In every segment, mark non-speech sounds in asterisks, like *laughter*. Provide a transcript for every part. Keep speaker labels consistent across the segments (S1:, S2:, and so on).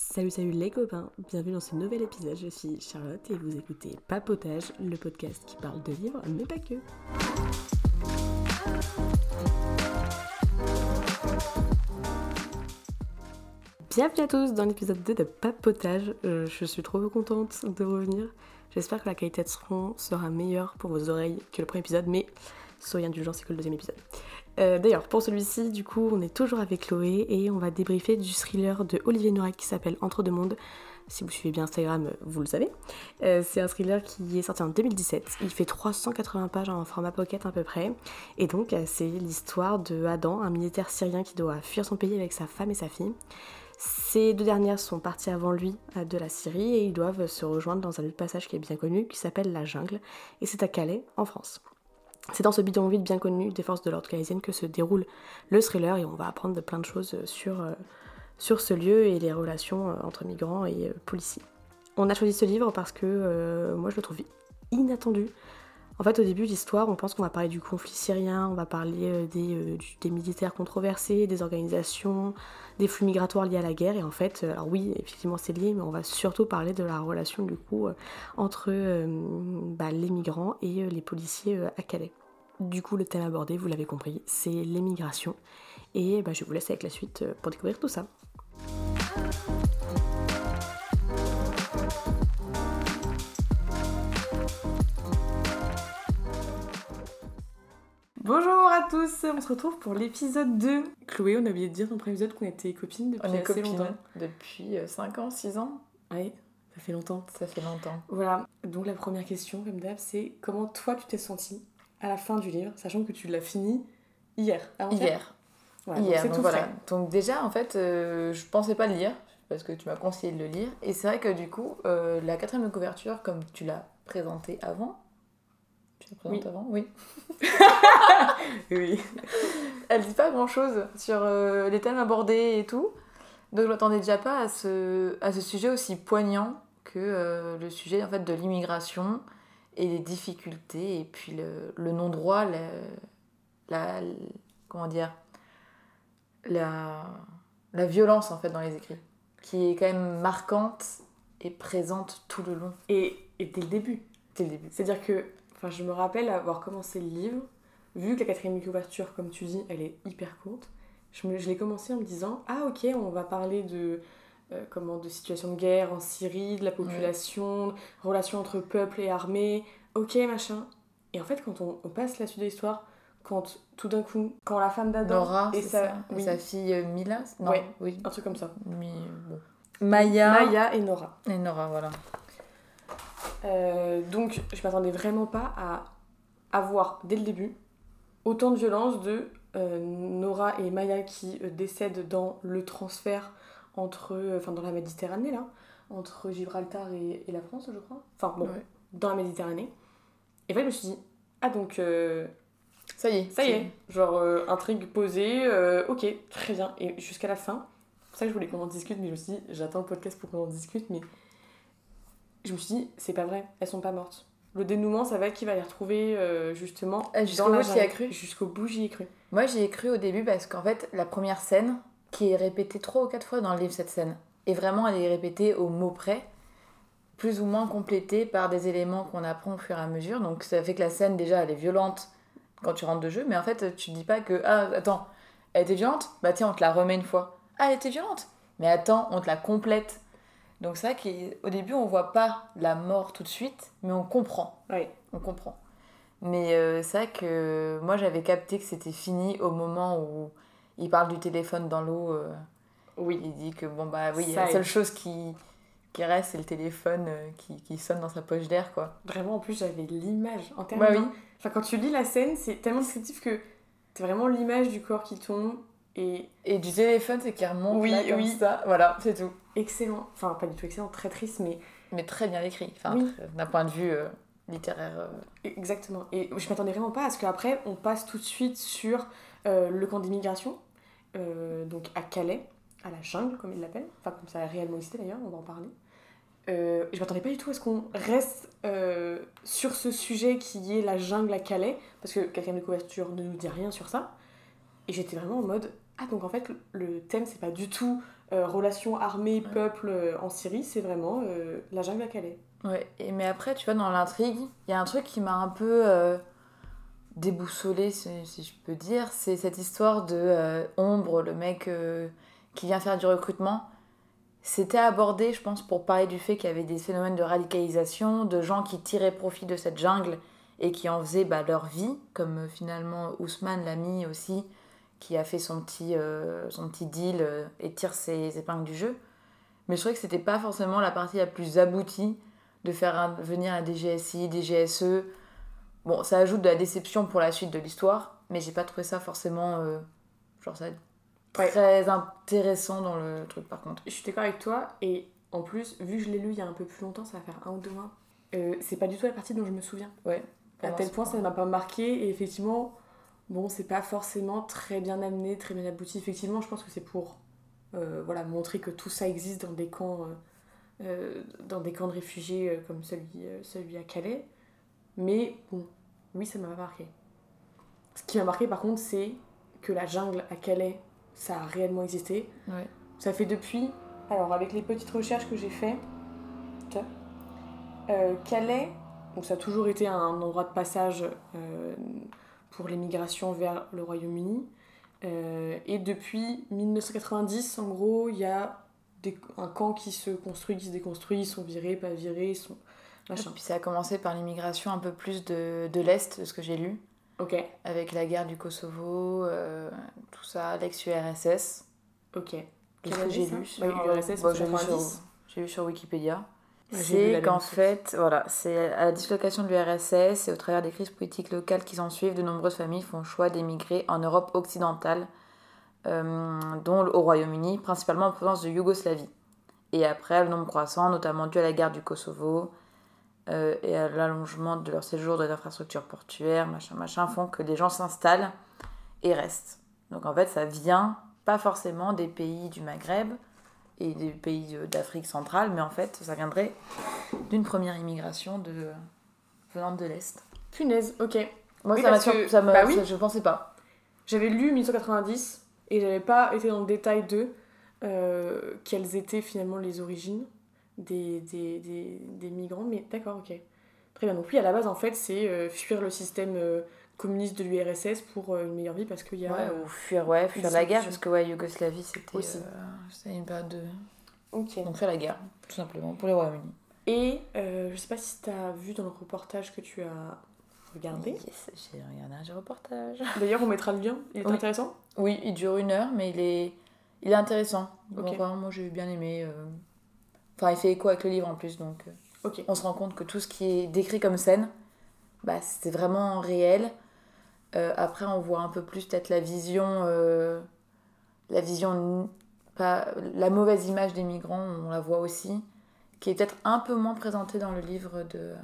S1: Salut, salut les copains, bienvenue dans ce nouvel épisode. Je suis Charlotte et vous écoutez Papotage, le podcast qui parle de livres, mais pas que. Bienvenue à tous dans l'épisode 2 de Papotage. Euh, je suis trop contente de revenir. J'espère que la qualité de son sera meilleure pour vos oreilles que le premier épisode, mais soyez indulgents, c'est que le deuxième épisode. Euh, D'ailleurs, pour celui-ci, du coup, on est toujours avec Chloé et on va débriefer du thriller de Olivier Noirec qui s'appelle Entre deux mondes. Si vous suivez bien Instagram, vous le savez. Euh, c'est un thriller qui est sorti en 2017. Il fait 380 pages en format pocket à peu près. Et donc, euh, c'est l'histoire de Adam, un militaire syrien qui doit fuir son pays avec sa femme et sa fille. Ces deux dernières sont parties avant lui de la Syrie et ils doivent se rejoindre dans un lieu de passage qui est bien connu, qui s'appelle la jungle. Et c'est à Calais, en France. C'est dans ce bidonville bien connu des forces de l'ordre calaisiennes que se déroule le thriller et on va apprendre de plein de choses sur, euh, sur ce lieu et les relations euh, entre migrants et euh, policiers. On a choisi ce livre parce que moi je le trouve inattendu. En fait, au début de l'histoire, on pense qu'on va parler du conflit syrien, on va parler euh, des, euh, des militaires controversés, des organisations, des flux migratoires liés à la guerre. Et en fait, euh, alors oui, effectivement, c'est lié, mais on va surtout parler de la relation du coup entre bah, les migrants et les policiers à Calais. Du coup, le thème abordé, vous l'avez compris, c'est l'émigration. Et bah, je vous laisse avec la suite pour découvrir tout ça. Bonjour à tous, on se retrouve pour l'épisode 2. Chloé, on a oublié de dire dans le premier épisode qu'on était copines depuis
S2: On est
S1: assez
S2: copines
S1: longtemps.
S2: depuis 5 ans, 6 ans.
S1: Ouais, ça fait longtemps.
S2: Ça fait longtemps.
S1: Voilà, donc la première question, comme d'hab, c'est comment toi tu t'es sentie à la fin du livre, sachant que tu l'as fini hier.
S2: Hier.
S1: Voilà,
S2: Hier, donc voilà.
S1: frais.
S2: Donc déjà, en fait, euh, je pensais pas le lire, parce que tu m'as conseillé de le lire. Et c'est vrai que du coup, euh, la quatrième couverture, comme tu l'as présenté avant, présenté
S1: Oui.
S2: avant Oui. *laughs*
S1: Oui.
S2: Elle dit pas grand-chose sur euh, les thèmes abordés et tout. Donc je m'attendais déjà pas à ce, à ce sujet aussi poignant que euh, le sujet en fait, de l'immigration et les difficultés et puis le, le non-droit, la, la- comment dire, la, la violence en fait dans les écrits, qui est quand même marquante et présente tout le long,
S1: Et, et dès le début.
S2: dès le début.
S1: C'est-à-dire que, enfin, je me rappelle avoir commencé le livre, vu que la quatrième couverture, comme tu dis, elle est hyper courte, je, me- je l'ai commencé en me disant Ah, ok, on va parler de, euh, comment, de situation de guerre en Syrie, de la population, relations entre peuple et armée, ok, machin. Et en fait, quand on, on passe la suite de l'histoire, quand tout d'un coup, quand la femme d'Adam
S2: Nora,
S1: et sa,
S2: ça, et
S1: oui,
S2: sa fille euh, Mila? Non,
S1: Ouais.
S2: oui.
S1: un truc comme ça.
S2: Bon. Maya,
S1: Maya et Nora.
S2: et Nora, voilà.
S1: Euh, donc, je m'attendais vraiment pas à avoir, dès le début, autant de violence de euh, Nora et Maya qui euh, décèdent dans le transfert entre, enfin dans la Méditerranée là, entre Gibraltar et, et la France, je crois. Enfin bon,
S2: Ouais.
S1: dans la Méditerranée. Et fait, je me suis dit, ah donc, euh,
S2: Ça y est.
S1: ça y est, genre intrigue posée, ok, très bien. Et jusqu'à la fin, c'est pour ça que je voulais qu'on en discute, mais je me suis dit, j'attends le podcast pour qu'on en discute, mais je me suis dit, c'est pas vrai, elles sont pas mortes. Le dénouement, ça va être qu'il va les retrouver euh, justement.
S2: Ah, jusqu'au bout, as
S1: jungle?
S2: cru
S1: Jusqu'au bout, j'y ai cru.
S2: Moi, j'y ai cru au début parce qu'en fait, la première scène, qui est répétée trois ou quatre fois dans le livre, cette scène, et vraiment, elle est répétée au mot près, plus ou moins complétée par des éléments qu'on apprend au fur et à mesure. Donc, ça fait que la scène, déjà, elle est violente quand tu rentres de jeu, mais en fait, tu te dis pas que, ah, attends, elle était violente? Bah, tiens, on te la remet une fois. Ah, elle était violente Mais attends, on te la complète. Donc, c'est vrai qu'au début, on voit pas la mort tout de suite, mais on comprend
S1: Ouais.
S2: on comprend. Mais euh, c'est vrai que moi j'avais capté que c'était fini au moment où il parle du téléphone dans l'eau. euh,
S1: Oui.
S2: il dit que bon bah oui,
S1: Ça
S2: la
S1: est.
S2: seule chose qui, qui reste c'est le téléphone euh, qui, qui sonne dans sa poche d'air quoi.
S1: Vraiment, en plus, j'avais l'image en termes.
S2: Bah oui.
S1: Enfin, quand tu lis la scène, c'est tellement descriptif que t'as vraiment l'image du corps qui tombe et
S2: Et du téléphone c'est qu'il remonte
S1: Oui,
S2: là, comme
S1: oui.
S2: ça. Voilà, c'est tout.
S1: excellent. Enfin, pas du tout excellent, très triste, mais
S2: Mais très bien écrit. Enfin,
S1: Oui.
S2: d'un point de vue euh, littéraire. euh,
S1: Exactement. Et je m'attendais vraiment pas à ce qu'après, on passe tout de suite sur euh, le camp d'immigration, euh, donc à Calais, à la jungle, comme ils l'appellent. Enfin, comme ça a réellement existé d'ailleurs, on va en parler. Je m'attendais pas du tout à ce qu'on reste sur ce sujet qui est la jungle à Calais, parce que quelqu'un de couverture ne nous dit rien sur ça. Et j'étais vraiment en mode, Ah, donc en fait, le thème, c'est pas du tout euh, relation armée-peuple euh, en Syrie, c'est vraiment euh, la jungle à Calais.
S2: Ouais, et, mais après, tu vois, dans l'intrigue, il y a un truc qui m'a un peu euh, déboussolé, si, si je peux dire. C'est cette histoire de Ombre, le mec qui vient faire du recrutement. C'était abordé, je pense, pour parler du fait qu'il y avait des phénomènes de radicalisation, de gens qui tiraient profit de cette jungle et qui en faisaient bah, leur vie, comme finalement Ousmane, l'ami aussi, qui a fait son petit, euh, son petit deal euh, et tire ses épingles du jeu. Mais je trouvais que c'était pas forcément la partie la plus aboutie de faire venir un DGSI, des GSE. Bon, ça ajoute de la déception pour la suite de l'histoire, mais j'ai pas trouvé ça forcément euh, genre ça très intéressant dans le truc par contre.
S1: Je suis d'accord avec toi, et en plus, vu que je l'ai lu il y a un peu plus longtemps, ça va faire un ou deux mois, euh, c'est pas du tout la partie dont je me souviens.
S2: Ouais.
S1: À tel point, ça ne m'a pas marqué, et effectivement, bon, c'est pas forcément très bien amené, très bien abouti. Effectivement, je pense que c'est pour euh, voilà, montrer que tout ça existe dans des camps, euh, euh, dans des camps de réfugiés comme celui, celui à Calais. Mais bon, oui, ça m'a pas marqué. Ce qui m'a marqué par contre, c'est que la jungle à Calais, ça a réellement existé.
S2: Ouais.
S1: Ça fait depuis, alors avec les petites recherches que j'ai fait, euh, Calais, donc ça a toujours été un endroit de passage pour les migrations vers le Royaume-Uni. Euh, et depuis 1990, en gros, il y a des- un camp qui se construit, qui se déconstruit, ils sont virés, pas virés, ils sont machin.
S2: Puis ça a commencé par l'immigration un peu plus de, de l'Est, de ce que j'ai lu,
S1: Ok,
S2: avec la guerre du Kosovo, euh, tout ça, l'ex-URSS,
S1: ok.
S2: de ce que j'ai lu sur,
S1: Bah, URSS,
S2: bah, j'ai lu sur,
S1: 90.
S2: j'ai lu sur Wikipédia. C'est qu'en fait, voilà, c'est à la dislocation de l'URSS et au travers des crises politiques locales qui s'en suivent, de nombreuses familles font le choix d'émigrer en Europe occidentale, euh, dont au Royaume-Uni, principalement en provenance de Yougoslavie. Et après, le nombre croissant, notamment dû à la guerre du Kosovo euh, et à l'allongement de leur séjour dans les infrastructures portuaires, machin, machin, font que les gens s'installent et restent. Donc en fait, ça vient pas forcément des pays du Maghreb et des pays d'Afrique centrale, mais en fait, ça viendrait d'une première immigration de, venant de l'Est.
S1: Punaise, ok.
S2: Moi,
S1: Oui,
S2: ça m'a
S1: que-
S2: ça
S1: bah oui.
S2: ça- je pensais pas.
S1: J'avais lu 1990 et j'avais pas été dans le détail de euh, quelles étaient finalement les origines des, des, des, des migrants, mais d'accord, ok. Très bien. Donc, oui, à la base, en fait, c'est euh, fuir le système euh, communiste de l'URSS pour euh, une meilleure vie parce qu'il y a.
S2: Ouais, ou fuir, ouais, fuir la guerre, parce que ouais, Yougoslavie, c'était
S1: Aussi.
S2: euh, c'était une période de.
S1: Ok.
S2: Donc fuir la guerre, tout simplement, pour les Royaumes-Unis.
S1: Et euh, je sais pas si t'as vu dans le reportage que tu as regardé.
S2: Yes, j'ai regardé un reportage. *laughs*
S1: D'ailleurs, on mettra le lien. Il est
S2: Oui.
S1: intéressant.
S2: Oui, il dure une heure, mais il est, il est intéressant. Bon,
S1: Ok.
S2: vraiment, moi j'ai bien aimé. euh. Enfin, il fait écho avec le livre en plus, donc euh,
S1: Ok.
S2: on se rend compte que tout ce qui est décrit comme scène, bah, c'est vraiment réel. Euh, après, on voit un peu plus peut-être la vision, euh, la vision, pas la mauvaise image des migrants, on la voit aussi, qui est peut-être un peu moins présentée dans le livre de.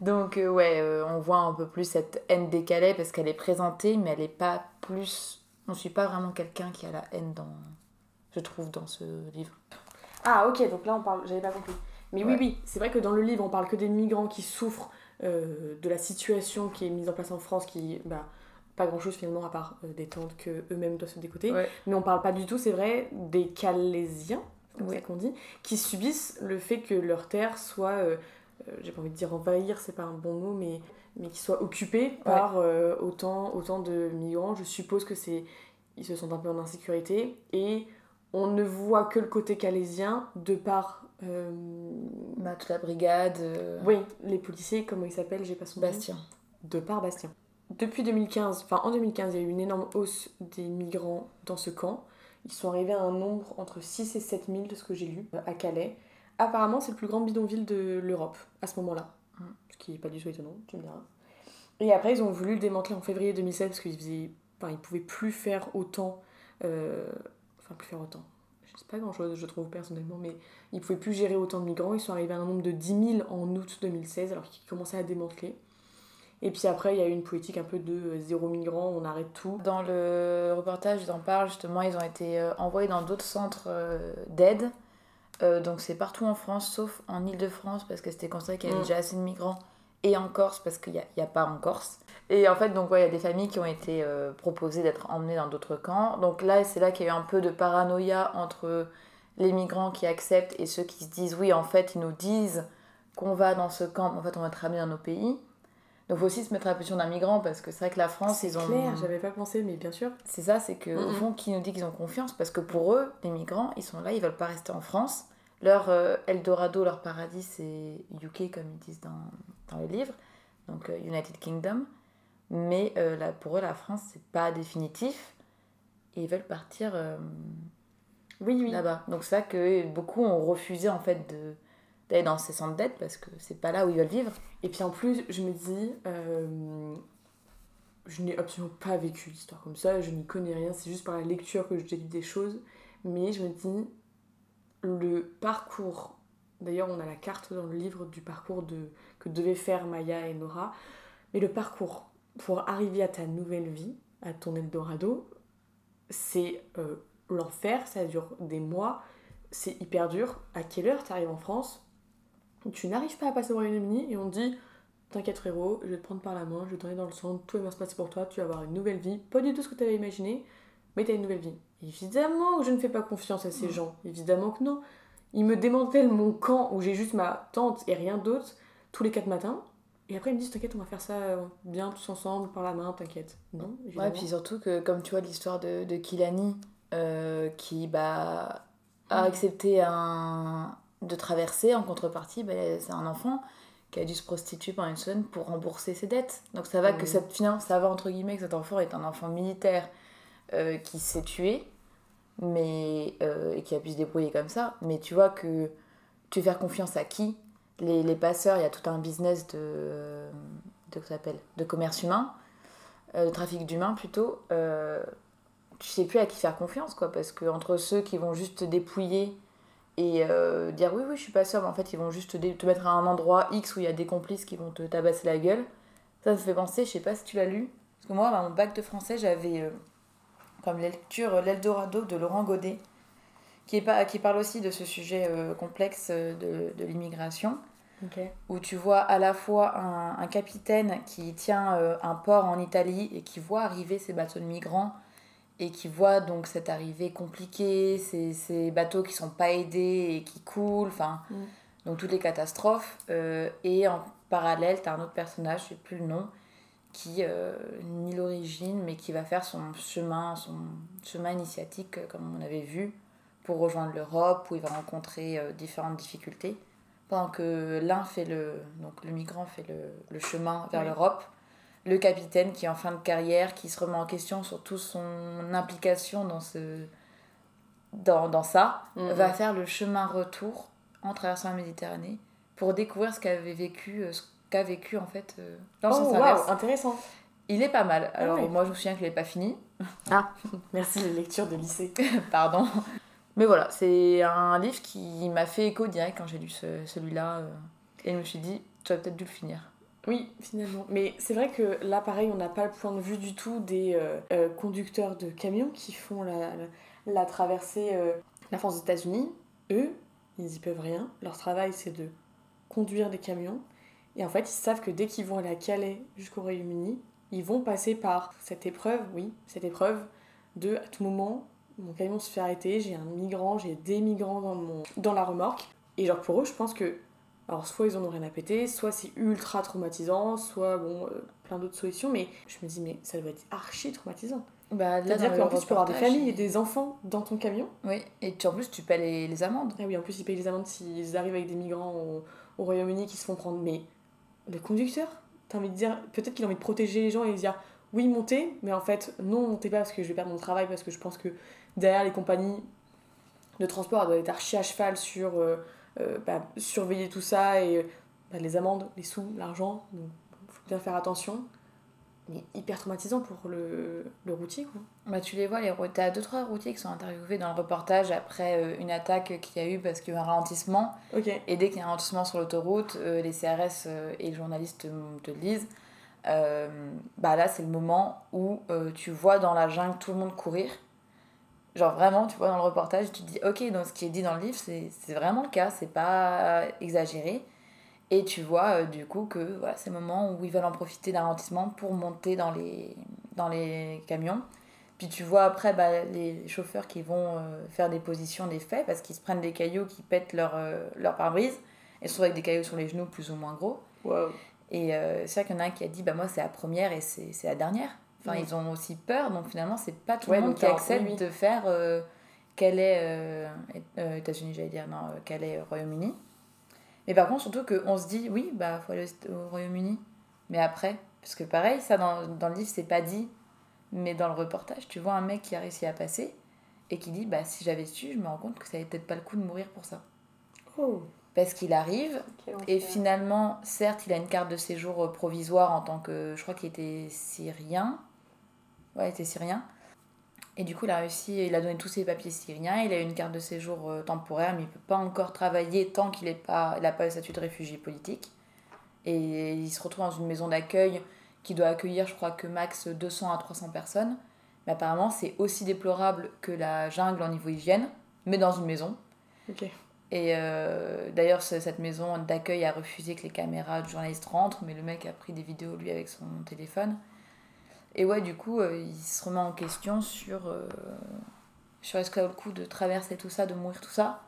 S2: Donc euh, ouais, euh, on voit un peu plus cette haine Calais parce qu'elle est présentée, mais elle est pas plus. On suit pas vraiment quelqu'un qui a la haine dans, je trouve, dans ce livre.
S1: Ah ok, donc là on parle, j'avais pas compris. Mais oui, oui, c'est vrai que dans le livre on parle que des migrants qui souffrent euh, de la situation qui est mise en place en France, qui, bah, pas grand chose finalement à part euh, des tentes que eux-mêmes doivent se décoter.
S2: Ouais.
S1: Mais on parle pas du tout, c'est vrai, des Calaisiens, c'est comme ça qu'on dit, qui subissent le fait que leur terre soit, euh, j'ai pas envie de dire envahir, c'est pas un bon mot, mais, mais qui soit occupée par autant, autant de migrants. Je suppose que c'est, ils se sentent un peu en insécurité et on ne voit que le côté calaisien de par, euh,
S2: Bah, toute la brigade. euh,
S1: oui, les policiers, comment ils s'appellent, j'ai pas son nom
S2: Bastien.
S1: de par Bastien. Depuis 2015, enfin en 2015, il y a eu une énorme hausse des migrants dans ce camp. Ils sont arrivés à un nombre entre 6 et 7 000 de ce que j'ai lu euh, à Calais. Apparemment, c'est le plus grand bidonville de l'Europe à ce moment-là.
S2: Mm.
S1: Ce qui n'est pas du tout étonnant, tu me diras. Et après, ils ont voulu le démanteler en février 2016 parce qu'ils faisaient... enfin, ils pouvaient plus faire autant. euh, Enfin, plus faire autant. Je sais pas grand chose, je trouve personnellement, mais ils pouvaient plus gérer autant de migrants. Ils sont arrivés à un nombre de 10 000 en août 2016 alors qu'ils commençaient à démanteler. Et puis après, il y a eu une politique un peu de euh, zéro migrant, on arrête tout.
S2: Dans le reportage, ils en parlent justement, ils ont été euh, envoyés dans d'autres centres euh, d'aide. Euh, donc c'est partout en France, sauf en Ile-de-France, parce que c'était considéré qu'il y avait
S1: Mm.
S2: déjà assez de migrants. Et en Corse, parce qu'il n'y a pas en Corse. Et en fait, donc, il y a des familles qui ont été euh, proposées d'être emmenées dans d'autres camps. Donc là, c'est là qu'il y a eu un peu de paranoïa entre les migrants qui acceptent et ceux qui se disent oui, en fait, ils nous disent qu'on va dans ce camp, en fait, on va être ramenés dans nos pays. Donc, il faut aussi se mettre à la position d'un migrant parce que c'est vrai que la France, ils ont.
S1: clair, j'avais pas pensé, mais bien sûr.
S2: C'est ça, c'est que, au fond, qui nous dit qu'ils ont confiance? Parce que pour eux, les migrants, ils sont là, ils veulent pas rester en France. Leur euh, Eldorado, leur paradis, c'est UK, comme ils disent dans, dans le livre, donc euh, United Kingdom. Mais euh, là, pour eux, la France, c'est pas définitif. Et ils veulent partir euh,
S1: Oui, oui.
S2: là-bas. Donc, c'est ça que beaucoup ont refusé, en fait, de d'aller dans ces centres d'aide parce que c'est pas là où ils veulent vivre.
S1: Et puis en plus, je me dis, euh, je n'ai absolument pas vécu l'histoire comme ça, je n'y connais rien, c'est juste par la lecture que je déduis des choses. Mais je me dis, le parcours, d'ailleurs on a la carte dans le livre du parcours de, que devaient faire Maya et Nora, mais le parcours pour arriver à ta nouvelle vie, à ton Eldorado, c'est euh, l'enfer, ça dure des mois, c'est hyper dur. À quelle heure tu arrives en France Tu n'arrives pas à passer au Royaume-Uni et on te dit T'inquiète frérot, je vais te prendre par la main, je vais t'emmener dans le centre, tout va bien se passer pour toi, tu vas avoir une nouvelle vie. Pas du tout ce que tu avais imaginé, mais t'as une nouvelle vie. Évidemment que je ne fais pas confiance à ces gens, évidemment que non. Ils me démantèlent mon camp où j'ai juste ma tante et rien d'autre tous les quatre matins. Et après ils me disent T'inquiète, on va faire ça euh, bien tous ensemble, par la main, t'inquiète. Non,
S2: Ouais, puis surtout que, comme tu vois l'histoire de, de Kilani, euh, qui bah, a accepté un, de traverser en contrepartie, bah, c'est un enfant qui a dû se prostituer pendant une semaine pour rembourser ses dettes. Donc ça va que
S1: Mhm.
S2: cette, finalement, ça va entre guillemets que cet enfant est un enfant militaire euh, qui s'est tué, mais, euh, et qui a pu se débrouiller comme ça. Mais tu vois que tu veux faire confiance à qui? Les, passeurs, il y a tout un business de, commerce humain, euh, de trafic d'humains plutôt. Euh, tu sais plus à qui faire confiance, quoi, parce que entre ceux qui vont juste te dépouiller et euh, dire oui, oui, je suis pas sûre, mais en fait, ils vont juste te, mettre à un endroit X où il y a des complices qui vont te tabasser la gueule. Ça me fait penser, je sais pas si tu l'as lu, parce que moi, dans mon bac de français, j'avais euh, comme lecture L'Eldorado de Laurent Godet, qui, parle aussi de ce sujet complexe de l'immigration Où tu vois à la fois un, un capitaine qui tient euh, un port en Italie et qui voit arriver ces bateaux de migrants et qui voit donc cette arrivée compliquée, ces, ces bateaux qui sont pas aidés et qui coulent, enfin,
S1: Mm.
S2: donc toutes les catastrophes. euh, et en parallèle, tu as un autre personnage, je sais plus le nom, qui euh, ni l'origine, mais qui va faire son chemin, son chemin initiatique, comme on avait vu, pour rejoindre l'Europe, où il va rencontrer euh, différentes difficultés. Pendant que l'un fait le. Donc le migrant fait le, le chemin vers
S1: Oui.
S2: l'Europe. Le capitaine qui est en fin de carrière, qui se remet en question sur toute son implication dans, ce, dans, dans ça,
S1: Mhm.
S2: va faire le chemin retour en traversant la Méditerranée pour découvrir ce qu'avait vécu, euh, ce qu'a vécu en fait euh, dans
S1: Oh, waouh,
S2: inverse.
S1: intéressant.
S2: Il est pas mal. Alors
S1: ouais.
S2: moi je me souviens qu'il n'est pas fini, *laughs*
S1: Merci les lectures de lycée. *laughs*
S2: pardon. Mais voilà, c'est un livre qui m'a fait écho direct quand j'ai lu ce- celui-là. euh, et je me suis dit, tu as peut-être dû le finir.
S1: Oui, finalement. Mais c'est vrai que là, pareil, on n'a pas le point de vue du tout des euh, euh, conducteurs de camions qui font la, la, traversée euh, la France des États-Unis. Eux, ils y peuvent rien. Leur travail, c'est de conduire des camions. Et en fait, ils savent que dès qu'ils vont aller à Calais jusqu'au Royaume-Uni, ils vont passer par cette épreuve, oui, cette épreuve de à tout moment, mon camion se fait arrêter, j'ai un migrant, j'ai des migrants dans, mon, dans la remorque. Et genre pour eux, je pense que alors soit ils en ont rien à péter, soit c'est ultra traumatisant, soit bon, euh, plein d'autres solutions, mais je me dis mais ça doit être archi traumatisant.
S2: Bah, là,
S1: C'est-à-dire qu'en plus tu peux avoir des familles et des enfants dans ton camion.
S2: Oui, et tu, en plus tu paies les, les amendes.
S1: Ah oui, en plus ils payent les amendes s'ils arrivent avec des migrants au, au Royaume-Uni qui se font prendre. Mais le conducteur, t'as envie de dire, peut-être qu'il a envie de protéger les gens et de dire oui montez, mais en fait non montez pas parce que je vais perdre mon travail parce que je pense que derrière les compagnies de transport elles doivent être archi à cheval sur euh, euh, bah, surveiller tout ça et euh, bah, les amendes, les sous, l'argent. Donc faut bien faire attention. Mais hyper traumatisant pour le, le routier quoi.
S2: Bah, tu les vois, les routiers. T'as deux, trois routiers qui sont interviewés dans le reportage après euh, une attaque qu'il y a eu parce qu'il y a eu un ralentissement. Et dès qu'il y a un ralentissement sur l'autoroute, euh, les CRS euh, et les journalistes te, le disent. Bah là, c'est le moment où tu vois dans la jungle tout le monde courir. Genre vraiment, tu vois dans le reportage, tu te dis, ok, donc ce qui est dit dans le livre, c'est c'est vraiment le cas, c'est pas exagéré. Et tu vois du coup que voilà, c'est le moment où ils veulent en profiter d'un ralentissement pour monter dans les, dans les camions. Puis tu vois après bah, les chauffeurs qui vont faire des positions des faits parce qu'ils se prennent des cailloux qui pètent leur, leur pare-brise et se trouvent avec des cailloux sur les genoux plus ou moins gros. Et c'est vrai qu'il y en a un qui a dit bah, Moi, c'est la première et c'est la dernière. Enfin, ils ont aussi peur, donc finalement, c'est pas tout le monde qui accepte de faire euh, est euh, euh, États-Unis, j'allais dire, non, quel est Royaume-Uni. Mais par contre, surtout qu'on se dit, oui, bah, faut aller au Royaume-Uni. Mais après, parce que pareil, ça dans, dans le livre, c'est pas dit, mais dans le reportage, tu vois un mec qui a réussi à passer et qui dit, bah, si j'avais su, je me rends compte que ça avait peut-être pas le coup de mourir pour ça. Oh. Parce qu'il arrive, et finalement, certes, il a une carte de séjour provisoire en tant que, je crois qu'il était syrien, Ouais, il était syrien. Et du coup, il a réussi, il a donné tous ses papiers syriens, il a eu une carte de séjour euh, temporaire, mais il ne peut pas encore travailler tant qu'il n'a pas, il pas le statut de réfugié politique. Et il se retrouve dans une maison d'accueil qui doit accueillir, je crois, que max 200 à 300 personnes. Mais apparemment, c'est aussi déplorable que la jungle en niveau hygiène, mais dans une maison. Ok. Et euh, d'ailleurs, cette maison d'accueil a refusé que les caméras de journalistes rentrent, mais le mec a pris des vidéos, lui, avec son téléphone. Et ouais, du coup, euh, il se remet en question sur, euh, sur est-ce qu'il a le coup de traverser tout ça, de mourir tout ça?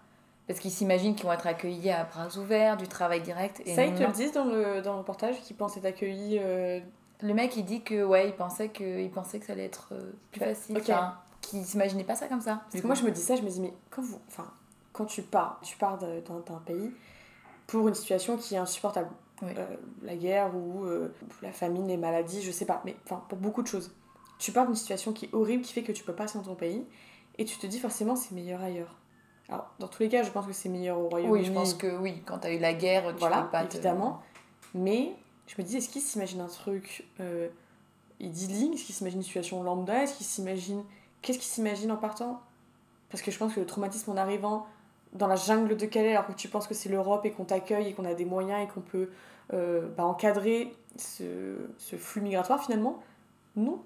S2: Parce qu'ils s'imaginent qu'ils vont être accueillis à bras ouverts, du travail direct.
S1: Et ça, ils te le disent dans le, dans le reportage, qu'ils pensaient être accueillis. Euh,
S2: le mec, il dit que, ouais, il pensait que, il pensait que ça allait être plus facile. Okay. Enfin, qu'il s'imaginait pas ça comme ça.
S1: Parce que moi, je me dis ça, je me dis, mais quand, vous, enfin, quand tu pars, tu pars d'un pays pour une situation qui est insupportable. Euh, la guerre ou euh, la famine, les maladies, je sais pas, mais enfin pour beaucoup de choses. Tu pars d'une situation qui est horrible, qui fait que tu peux pas rester dans ton pays, et tu te dis forcément c'est meilleur ailleurs. Alors, dans tous les cas, je pense que c'est meilleur au Royaume-Uni.
S2: Oui, je pense que oui, quand tu as eu la guerre, tu voilà, peux pas
S1: évidemment. Mais je me dis, est-ce qu'il s'imagine un truc euh, idyllique? Est-ce qu'il s'imagine une situation lambda? Est-ce qu'il s'imagine. Qu'est-ce qu'il s'imagine en partant? Parce que je pense que le traumatisme en arrivant dans la jungle de Calais, alors que tu penses que c'est l'Europe et qu'on t'accueille et qu'on a des moyens et qu'on peut euh, bah, encadrer ce, flux migratoire finalement, non,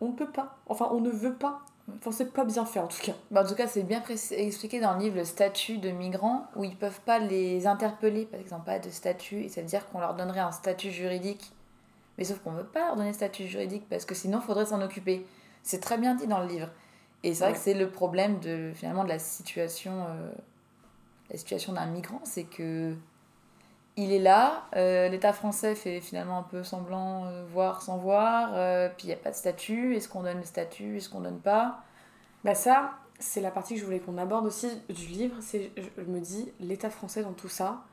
S1: on ne peut pas. Enfin, on ne veut pas. Enfin, c'est pas bien fait en tout cas.
S2: Bah, en tout cas, c'est bien expliqué dans le livre le statut de migrants où ils peuvent pas les interpeller, par exemple, pas de statut, et ça veut dire qu'on leur donnerait un statut juridique. Mais sauf qu'on veut pas leur donner statut juridique parce que sinon, il faudrait s'en occuper. C'est très bien dit dans le livre. Et c'est vrai que c'est le problème de, finalement, de la situation, euh, la situation d'un migrant, c'est que il est là, euh, l'État français fait finalement un peu semblant euh, voir sans voir, puis il n'y a pas de statut, est-ce qu'on donne le statut, est-ce qu'on donne pas?
S1: Bah ça, c'est la partie que je voulais qu'on aborde aussi du livre, c'est, je me dis, l'État français dans tout ça,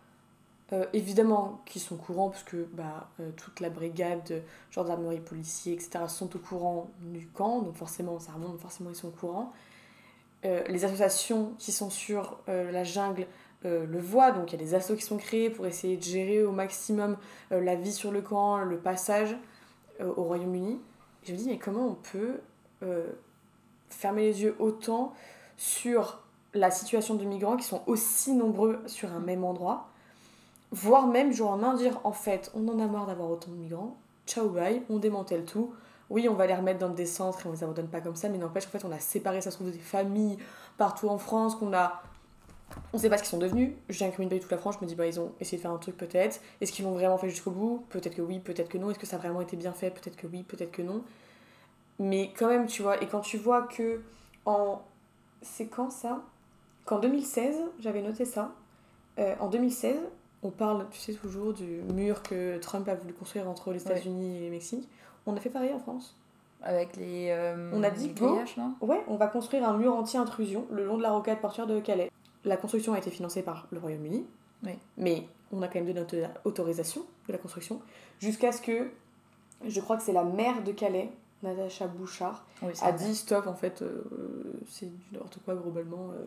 S1: euh, évidemment qu'ils sont au courant, parce que bah, euh, toute la brigade, gendarmerie, policiers, etc., sont au courant du camp, donc forcément, ça remonte, forcément, ils sont au courant. Euh, les associations qui sont sur la jungle le voient, donc il y a des assos qui sont créés pour essayer de gérer au maximum la vie sur le camp, le passage au Royaume-Uni. Je me dis, mais comment on peut fermer les yeux autant sur la situation de migrants qui sont aussi nombreux sur un même endroit voire même jour en main dire en fait on en a marre d'avoir autant de migrants, ciao bye, on démantèle tout. Oui, on va les remettre dans des centres et on les abandonne pas comme ça, mais n'empêche en fait on a séparé, ça se trouve, des familles partout en France, qu'on a. On sait pas ce qu'ils sont devenus. Je viens de toute la France, je me dis bah ils ont essayé de faire un truc peut-être. Est-ce qu'ils l'ont vraiment fait jusqu'au bout? Peut-être que oui, peut-être que non. Est-ce que ça a vraiment été bien fait? Peut-être que oui, peut-être que non. Mais quand même, tu vois, et quand tu vois que en. C'est quand ça? Qu'en 2016, j'avais noté ça. Euh, en 2016, on parle, tu sais, toujours du mur que Trump a voulu construire entre les États-Unis et le Mexique. On a fait pareil en France.
S2: Avec les. Euh,
S1: on a dit go, ouais, on va construire un mur anti-intrusion le long de la rocade portuaire de Calais. La construction a été financée par le Royaume-Uni, mais on a quand même donné notre autorisation de la construction jusqu'à ce que, je crois que c'est la maire de Calais, Natacha Bouchard, a dit stop, en fait, euh, c'est n'importe quoi globalement. Euh,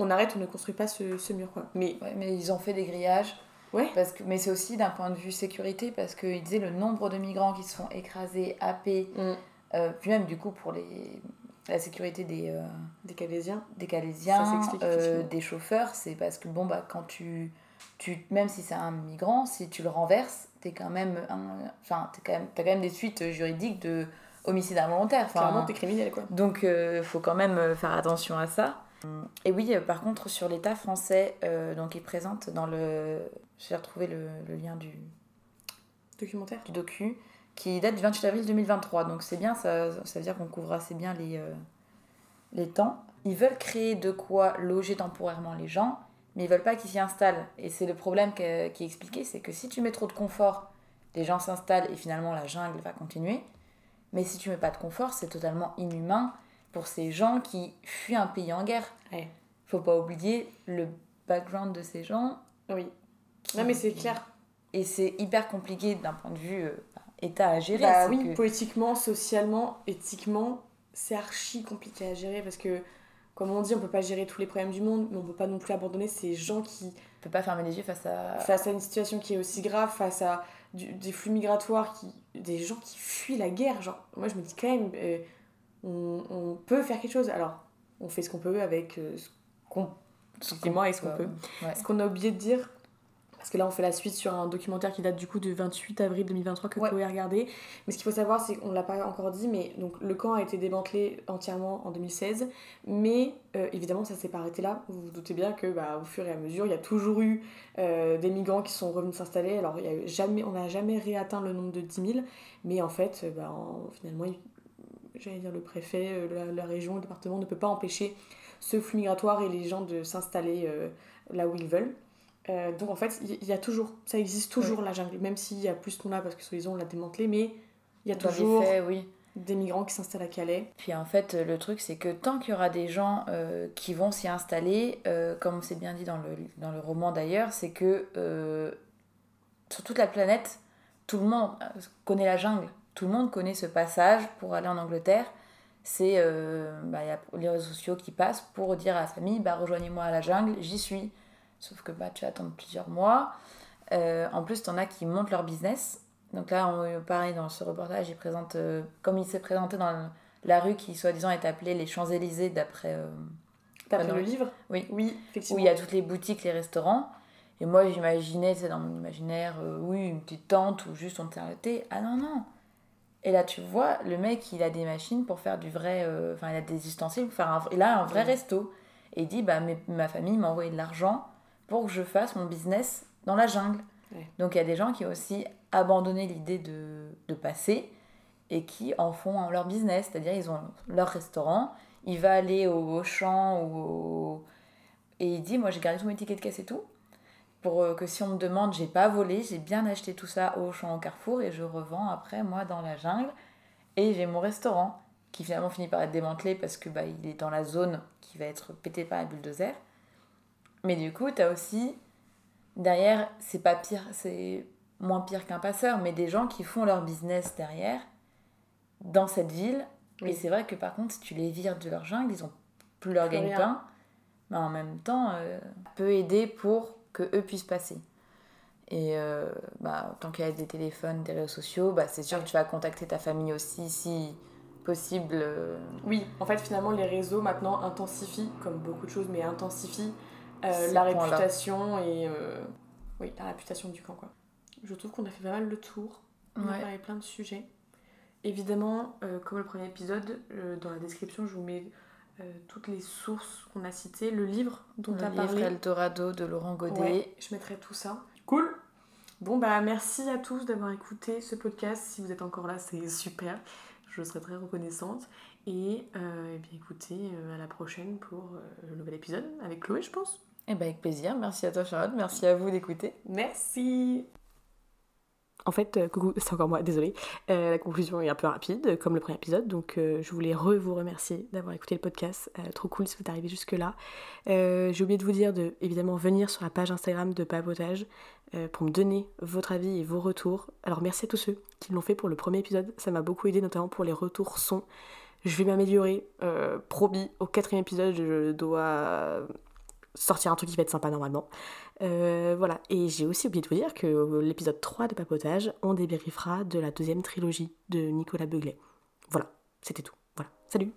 S1: on arrête, on ne construit pas ce, ce mur. Quoi.
S2: Mais... mais ils ont fait des grillages Ouais. Parce que, mais c'est aussi d'un point de vue sécurité, parce qu'il disait le nombre de migrants qui se font écraser, happés, mm. euh, puis même du coup pour les, la sécurité des, euh,
S1: des Calaisiens,
S2: des, Calaisiens euh, des chauffeurs, c'est parce que bon, bah, quand tu, tu même si c'est un migrant, si tu le renverses, t'es quand même, enfin, quand même, as quand même des suites juridiques de homicide involontaire.
S1: Clairement, t'es criminel quoi.
S2: Donc, il faut quand même faire attention à ça. Et oui, euh, par contre, sur l'État français, euh, donc il présente dans le. J'ai retrouvé le, le lien du,
S1: Documentaire
S2: du docu, qui date du 28 avril 2023. Donc c'est bien, ça, ça veut dire qu'on couvre assez bien les, euh, les temps. Ils veulent créer de quoi loger temporairement les gens, mais ils veulent pas qu'ils s'y installent. Et c'est le problème que- qui est expliqué, c'est que si tu mets trop de confort, les gens s'installent et finalement la jungle va continuer. Mais si tu mets pas de confort, c'est totalement inhumain pour ces gens qui fuient un pays en guerre.
S1: Ouais.
S2: Faut pas oublier le background de ces gens.
S1: Oui. Non, mais c'est clair.
S2: Et c'est hyper compliqué d'un point de vue euh, État à gérer.
S1: Bah oui,
S2: que-
S1: politiquement, socialement, éthiquement, c'est archi compliqué à gérer parce que, comme on dit, on peut pas gérer tous les problèmes du monde, mais on peut pas non plus abandonner ces gens qui,
S2: On peut pas fermer les yeux face à.
S1: face à une situation qui est aussi grave, face à du- des flux migratoires, qui, des gens qui fuient la guerre. Genre, moi je me dis quand même, euh, on, on peut faire quelque chose. Alors, on fait ce qu'on peut avec euh, ce qu'on effectivement, avec ce qu'on peut.
S2: ouais.
S1: Ce qu'on a oublié de dire, parce que là on fait la suite sur un documentaire qui date du coup du 28 avril 2023 que. Chloé a regardé. Mais ce qu'il faut savoir, c'est qu'on l'a pas encore dit, mais donc le camp a été démantelé entièrement en 2016. Mais euh, évidemment, ça s'est pas arrêté là. Vous vous doutez bien que bah, au fur et à mesure, il y a toujours eu euh, des migrants qui sont revenus s'installer. Alors il y a eu jamais, on n'a jamais réatteint le nombre de 10 000, mais en fait, bah, en- finalement, j'allais dire le préfet, euh, la, la région, le département ne peut pas empêcher ce flux migratoire et les gens de s'installer euh, là où ils veulent. Euh, donc en fait, il y, a toujours, ça existe toujours la jungle, même s'il y a plus qu'on a parce que soi-disant on l'a démantelé, mais il y a
S2: Dans
S1: toujours
S2: faits, oui.
S1: des migrants qui s'installent à Calais.
S2: Puis en fait, le truc, c'est que tant qu'il y aura des gens euh, qui vont s'y installer, euh, comme c'est bien dit dans le, dans le roman d'ailleurs, c'est que sur toute la planète, tout le monde connaît la jungle. Tout le monde connaît ce passage pour aller en Angleterre. C'est euh, bah, y a les réseaux sociaux qui passent pour dire à la famille bah, rejoignez-moi à la jungle, j'y suis. Sauf que bah, tu vas attendre plusieurs mois. Euh, en plus, tu en as qui montent leur business. Donc là, on, pareil, dans ce reportage, il présente, euh, comme il s'est présenté dans la rue qui, soi-disant, est appelée les Champs-Élysées, d'après. euh,
S1: D'après le livre?
S2: Oui.
S1: Oui,
S2: où il y a toutes les boutiques, les restaurants. Et moi, j'imaginais, c'est dans mon imaginaire, euh, oui, une petite tente ou juste on tient le thé. Ah non, non. Et là, tu vois, le mec, il a des machines pour faire du vrai. euh, Enfin, il a des ustensiles pour faire un. Il a un vrai resto. Et il dit, bah, mes- ma famille m'a envoyé de l'argent pour que je fasse mon business dans la jungle. Donc, il y a des gens qui ont aussi abandonné l'idée de, de passer et qui en font leur business. C'est-à-dire, ils ont leur restaurant. Il va aller au Auchan ou au et il dit, moi j'ai gardé tous mes tickets de caisse et tout, pour euh, que si on me demande, j'ai pas volé, j'ai bien acheté tout ça au champ au Carrefour et je revends après, moi, dans la jungle. Et j'ai mon restaurant, qui finalement finit par être démantelé parce que bah, il est dans la zone qui va être pétée par la bulldozer. Mais du coup, t'as aussi, derrière, c'est pas pire, c'est moins pire qu'un passeur, mais des gens qui font leur business derrière, dans cette ville.
S1: Oui.
S2: Et c'est vrai que par contre, si tu les vires de leur jungle, ils ont plus leur gagne-pain. Mais en même temps, euh, peut aider pour que eux puissent passer. Et euh, bah, tant qu'il y a des téléphones, des réseaux sociaux, bah, c'est sûr que tu vas contacter ta famille aussi si possible. euh,
S1: Oui, en fait, finalement, les réseaux maintenant intensifient, comme beaucoup de choses, mais intensifient euh, la réputation et. euh, oui, la réputation du camp, quoi. Je trouve qu'on a fait pas mal le tour. On a parlé plein de sujets. Évidemment, comme le premier épisode, dans la description, je vous mets euh, toutes les sources qu'on a citées, le livre dont tu
S2: le
S1: as
S2: livre
S1: parlé.
S2: Eldorado de Laurent Godet.
S1: Ouais, je mettrai tout ça. Cool. Bon bah merci à tous d'avoir écouté ce podcast. Si vous êtes encore là, c'est super. Je serai très reconnaissante. Et, euh, eh bien écoutez, euh, à la prochaine pour le nouvel épisode avec Chloé, je pense.
S2: Et bah, avec plaisir. Merci à toi, Charlotte. Merci à vous d'écouter.
S1: Merci. En fait, euh, coucou, c'est encore moi, désolée. Euh, la conclusion est un peu rapide, comme le premier épisode, donc euh, je voulais vous remercier d'avoir écouté le podcast. Trop cool si vous êtes arrivé jusque-là. J'ai oublié de vous dire de évidemment venir sur la page Instagram de Papotage pour me donner votre avis et vos retours. Alors merci à tous ceux qui l'ont fait pour le premier épisode, ça m'a beaucoup aidé, notamment pour les retours son. Je vais m'améliorer, promis, au quatrième épisode, je dois sortir un truc qui va être sympa normalement. Euh, voilà, et j'ai aussi oublié de vous dire que euh, l'épisode 3 de Papotage, on débriefera de la deuxième trilogie de Nicolas Beuglet. Voilà, c'était tout. Voilà, salut